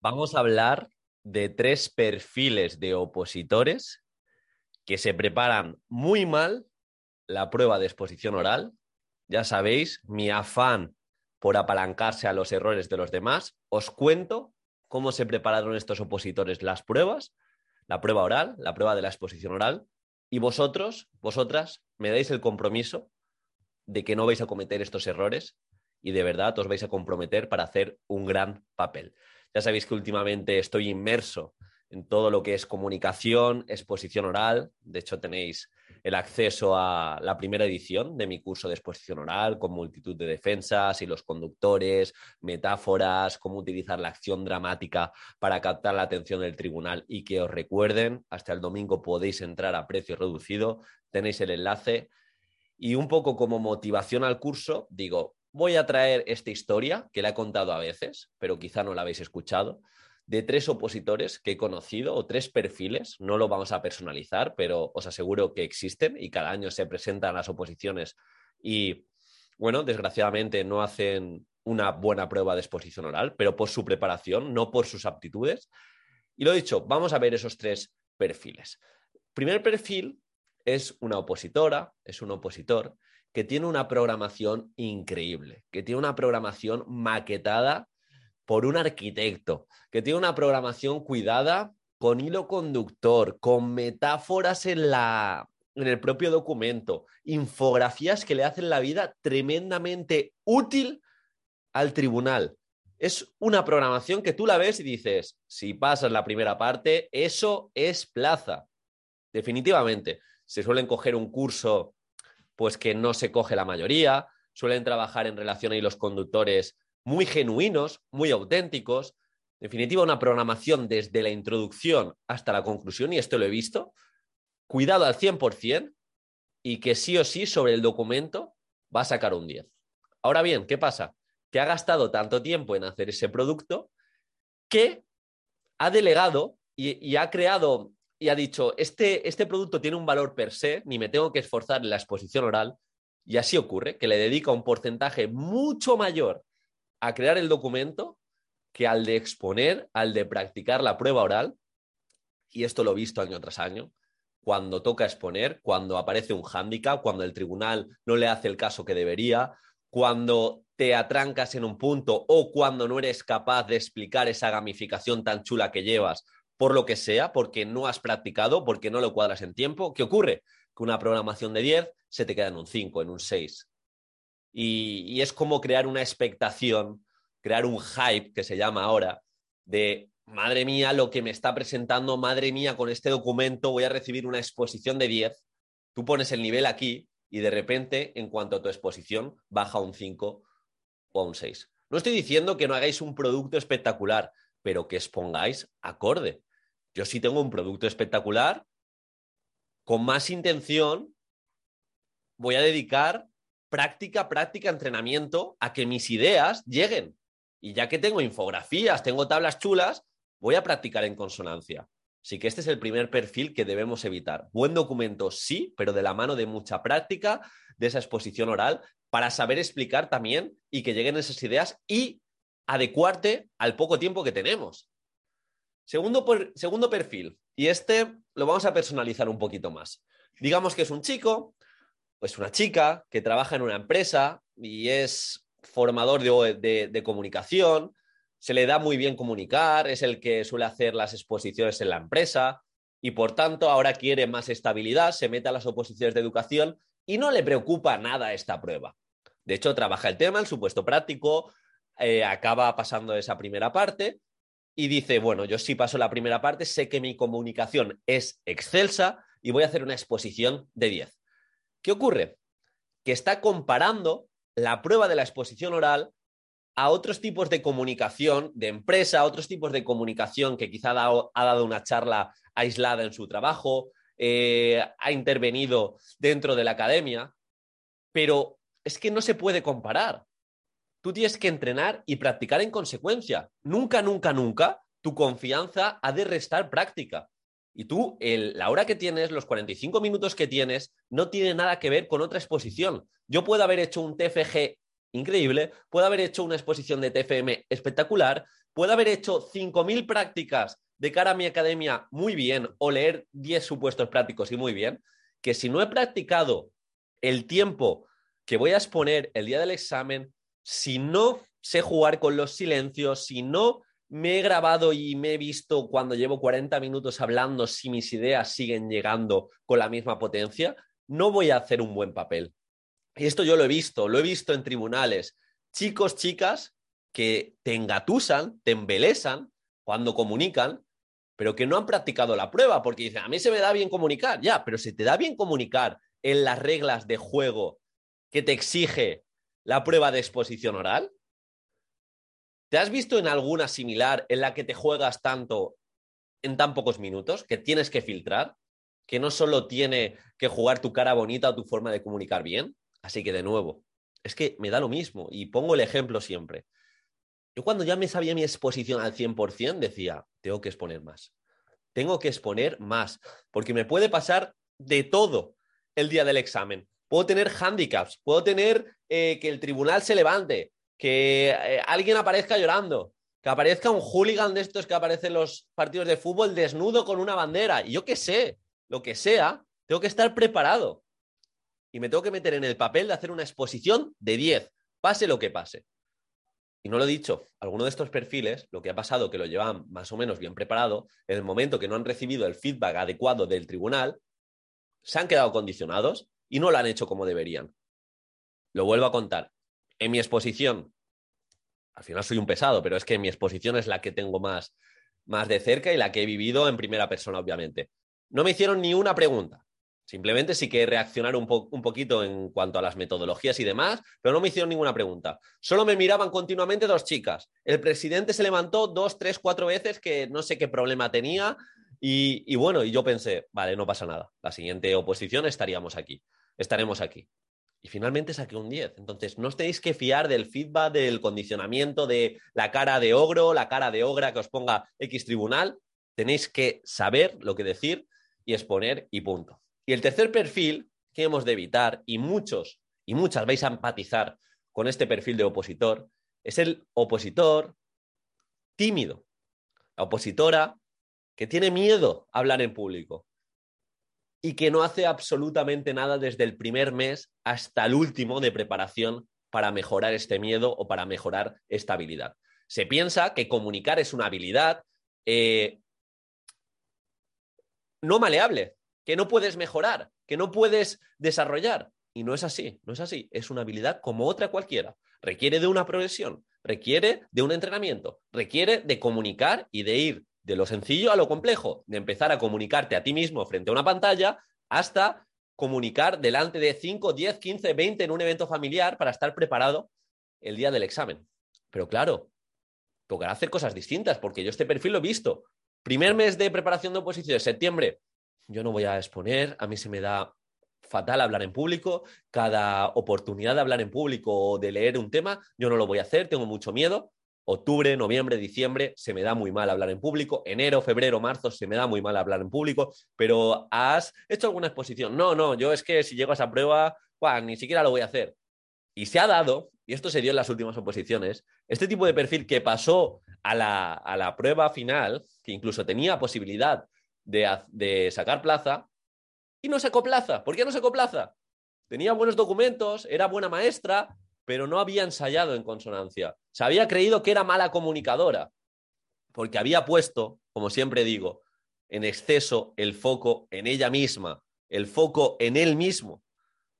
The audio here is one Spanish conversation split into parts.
Vamos a hablar de tres perfiles de opositores que se preparan muy mal la prueba de exposición oral. Ya sabéis, mi afán por apalancarse a los errores de los demás. Os cuento cómo se prepararon estos opositores las pruebas, la prueba oral, la prueba de la exposición oral, y vosotros, vosotras, me dais el compromiso de que no vais a cometer estos errores y de verdad os vais a comprometer para hacer un gran papel. Ya sabéis que últimamente estoy inmerso en todo lo que es comunicación, exposición oral. De hecho, tenéis el acceso a la primera edición de mi curso de exposición oral con multitud de defensas y los conductores, metáforas, cómo utilizar la acción dramática para captar la atención del tribunal y que os recuerden, hasta el domingo podéis entrar a precio reducido, tenéis el enlace. Y un poco como motivación al curso, digo, voy a traer esta historia que la he contado a veces, pero quizá no la habéis escuchado, de tres opositores que he conocido o tres perfiles. No lo vamos a personalizar, pero os aseguro que existen y cada año se presentan las oposiciones y, bueno, desgraciadamente no hacen una buena prueba de exposición oral, pero por su preparación, no por sus aptitudes. Y lo dicho, vamos a ver esos tres perfiles. Primer perfil es una opositora, es un opositor que tiene una programación increíble, que tiene una programación maquetada por un arquitecto, que tiene una programación cuidada con hilo conductor, con metáforas en, la, en el propio documento, infografías que le hacen la vida tremendamente útil al tribunal. Es una programación que tú la ves y dices, si pasas la primera parte, eso es plaza. Definitivamente. Se suelen coger un curso pues que no se coge la mayoría, suelen trabajar en relación a los conductores muy genuinos, muy auténticos. En definitiva, una programación desde la introducción hasta la conclusión, y esto lo he visto, cuidado al 100% y que sí o sí sobre el documento va a sacar un 10. Ahora bien, ¿qué pasa? Que ha gastado tanto tiempo en hacer ese producto que ha delegado y ha creado y ha dicho, este, este producto tiene un valor per se, ni me tengo que esforzar en la exposición oral, y así ocurre, que le dedica un porcentaje mucho mayor a crear el documento que al de exponer, al de practicar la prueba oral, y esto lo he visto año tras año, cuando toca exponer, cuando aparece un hándicap, cuando el tribunal no le hace el caso que debería, cuando te atrancas en un punto o cuando no eres capaz de explicar esa gamificación tan chula que llevas por lo que sea, porque no has practicado, porque no lo cuadras en tiempo, ¿qué ocurre? Que una programación de 10 se te queda en un 5, en un 6. Y, es como crear una expectación, crear un hype, que se llama ahora, de, madre mía, lo que me está presentando, madre mía, con este documento voy a recibir una exposición de 10. Tú pones el nivel aquí y de repente, en cuanto a tu exposición, baja un 5 o a un 6. No estoy diciendo que no hagáis un producto espectacular, pero que expongáis acorde. Yo sí tengo un producto espectacular, con más intención voy a dedicar práctica, práctica, entrenamiento a que mis ideas lleguen. Y ya que tengo infografías, tengo tablas chulas, voy a practicar en consonancia. Así que este es el primer perfil que debemos evitar. Buen documento, sí, pero de la mano de mucha práctica, de esa exposición oral, para saber explicar también y que lleguen esas ideas y adecuarte al poco tiempo que tenemos. Segundo, segundo perfil, y este lo vamos a personalizar un poquito más. Digamos que es un chico, pues una chica que trabaja en una empresa y es formador de, de, comunicación, se le da muy bien comunicar, es el que suele hacer las exposiciones en la empresa y por tanto ahora quiere más estabilidad, se mete a las oposiciones de educación y no le preocupa nada esta prueba. De hecho, trabaja el tema, el supuesto práctico, eh, acaba pasando esa primera parte y dice, bueno, yo sí paso la primera parte, sé que mi comunicación es excelsa y voy a hacer una exposición de 10. ¿Qué ocurre? Que está comparando la prueba de la exposición oral a otros tipos de comunicación de empresa, a otros tipos de comunicación que quizá ha dado, una charla aislada en su trabajo, eh, ha intervenido dentro de la academia, pero es que no se puede comparar tú tienes que entrenar y practicar en consecuencia. Nunca, nunca, nunca tu confianza ha de restar práctica. Y tú, la hora que tienes, los 45 minutos que tienes, no tiene nada que ver con otra exposición. Yo puedo haber hecho un TFG increíble, puedo haber hecho una exposición de TFM espectacular, puedo haber hecho 5.000 prácticas de cara a mi academia muy bien o leer 10 supuestos prácticos y muy bien, que si no he practicado el tiempo que voy a exponer el día del examen, si no sé jugar con los silencios, si no me he grabado y me he visto cuando llevo 40 minutos hablando si mis ideas siguen llegando con la misma potencia, no voy a hacer un buen papel. Y esto yo lo he visto, lo he visto en tribunales. Chicos, chicas que te engatusan, te embelesan cuando comunican, pero que no han practicado la prueba porque dicen, a mí se me da bien comunicar, ya, pero se te da bien comunicar en las reglas de juego que te exige la prueba de exposición oral. ¿Te has visto en alguna similar en la que te juegas tanto en tan pocos minutos, que tienes que filtrar, que no solo tiene que jugar tu cara bonita o tu forma de comunicar bien? Así que de nuevo, es que me da lo mismo y pongo el ejemplo siempre. Yo cuando ya me sabía mi exposición al 100% decía, tengo que exponer más. Tengo que exponer más, porque me puede pasar de todo el día del examen. Puedo tener handicaps, puedo tener eh, que el tribunal se levante, que eh, alguien aparezca llorando, que aparezca un hooligan de estos que aparece en los partidos de fútbol desnudo con una bandera. Y yo qué sé, lo que sea, tengo que estar preparado. Y me tengo que meter en el papel de hacer una exposición de 10, pase lo que pase. Y no lo he dicho, alguno de estos perfiles, lo que ha pasado, que lo llevan más o menos bien preparado, en el momento que no han recibido el feedback adecuado del tribunal, se han quedado condicionados y no lo han hecho como deberían. Lo vuelvo a contar en mi exposición, al final soy un pesado, pero es que mi exposición es la que tengo más, más de cerca y la que he vivido en primera persona, obviamente. No me hicieron ni una pregunta. Simplemente sí que reaccionaron un, un, poquito en cuanto a las metodologías y demás, pero no me hicieron ninguna pregunta. Solo me miraban continuamente dos chicas. El presidente se levantó dos, tres, cuatro veces que no sé qué problema tenía y, bueno, y yo pensé, vale, no pasa nada. La siguiente oposición estaríamos aquí, estaremos aquí y finalmente saqué un 10. Entonces, no os tenéis que fiar del feedback, del condicionamiento, de la cara de ogro, la cara de ogra que os ponga X tribunal. Tenéis que saber lo que decir y exponer y punto. Y el tercer perfil que hemos de evitar, y muchos y muchas vais a empatizar con este perfil de opositor, es el opositor tímido, la opositora que tiene miedo a hablar en público, y que no hace absolutamente nada desde el primer mes hasta el último de preparación para mejorar este miedo o para mejorar esta habilidad. Se piensa que comunicar es una habilidad eh, no maleable, que no puedes mejorar, que no puedes desarrollar. Y no es así, no es así. Es una habilidad como otra cualquiera. Requiere de una progresión, requiere de un entrenamiento, requiere de comunicar y de ir de lo sencillo a lo complejo, de empezar a comunicarte a ti mismo frente a una pantalla hasta comunicar delante de 5, 10, 15, 20 en un evento familiar para estar preparado el día del examen. Pero claro, tocará hacer cosas distintas porque yo este perfil lo he visto. Primer mes de preparación de oposición, septiembre, yo no voy a exponer, a mí se me da fatal hablar en público, cada oportunidad de hablar en público o de leer un tema, yo no lo voy a hacer, tengo mucho miedo, octubre, noviembre, diciembre se me da muy mal hablar en público, enero, febrero, marzo se me da muy mal hablar en público, pero ¿has hecho alguna exposición? No, no, yo es que si llego a esa prueba, ni siquiera lo voy a hacer. Y se ha dado, y esto se dio en las últimas oposiciones, este tipo de perfil que pasó a la, a la prueba final, que incluso tenía posibilidad de, de sacar plaza, y no sacó plaza. ¿Por qué no sacó plaza? Tenía buenos documentos, era buena maestra, pero no había ensayado en consonancia. Se había creído que era mala comunicadora, porque había puesto, como siempre digo, en exceso el foco en ella misma, el foco en él mismo.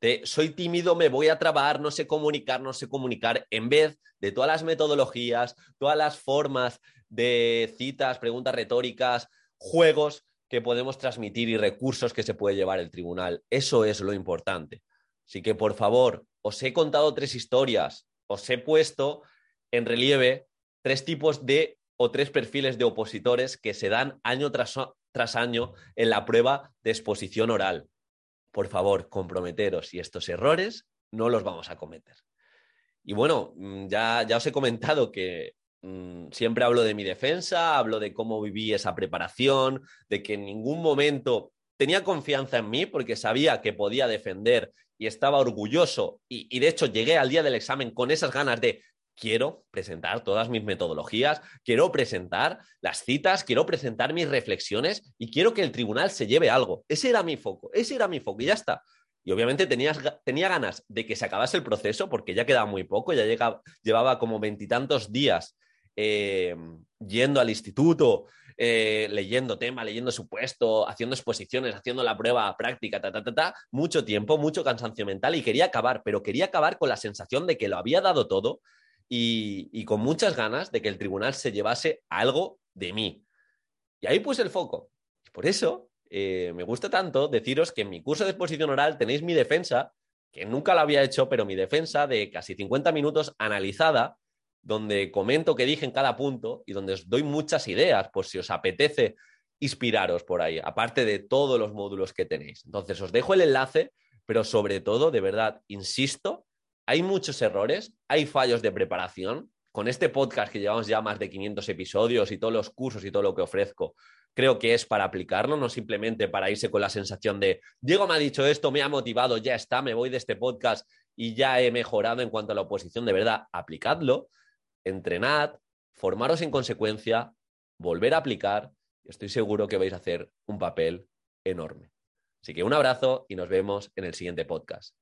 De soy tímido, me voy a trabar, no sé comunicar, no sé comunicar, en vez de todas las metodologías, todas las formas de citas, preguntas retóricas, juegos que podemos transmitir y recursos que se puede llevar el tribunal. Eso es lo importante. Así que, por favor, os he contado tres historias, os he puesto en relieve tres tipos de o tres perfiles de opositores que se dan año tras, año en la prueba de exposición oral. Por favor, comprometeros y estos errores no los vamos a cometer. Y bueno, mm, ya, ya os he comentado que mm, siempre hablo de mi defensa, hablo de cómo viví esa preparación, de que en ningún momento tenía confianza en mí porque sabía que podía defender y estaba orgulloso y, de hecho llegué al día del examen con esas ganas de quiero presentar todas mis metodologías, quiero presentar las citas, quiero presentar mis reflexiones y quiero que el tribunal se lleve algo. Ese era mi foco, ese era mi foco y ya está. Y obviamente tenía ganas de que se acabase el proceso porque ya quedaba muy poco, ya llevaba como veintitantos días eh, yendo al instituto, eh, leyendo tema, leyendo supuesto, haciendo exposiciones, haciendo la prueba práctica, ta, ta, ta, ta, mucho tiempo, mucho cansancio mental y quería acabar, pero quería acabar con la sensación de que lo había dado todo y, y con muchas ganas de que el tribunal se llevase algo de mí. Y ahí puse el foco. Por eso eh, me gusta tanto deciros que en mi curso de exposición oral tenéis mi defensa, que nunca la había hecho, pero mi defensa de casi 50 minutos analizada, donde comento qué dije en cada punto y donde os doy muchas ideas por si os apetece inspiraros por ahí, aparte de todos los módulos que tenéis. Entonces, os dejo el enlace, pero sobre todo, de verdad, insisto, hay muchos errores, hay fallos de preparación. Con este podcast que llevamos ya más de 500 episodios y todos los cursos y todo lo que ofrezco, creo que es para aplicarlo, no simplemente para irse con la sensación de, Diego me ha dicho esto, me ha motivado, ya está, me voy de este podcast y ya he mejorado en cuanto a la oposición. De verdad, aplicadlo, entrenad, formaros en consecuencia, volver a aplicar. Estoy seguro que vais a hacer un papel enorme. Así que un abrazo y nos vemos en el siguiente podcast.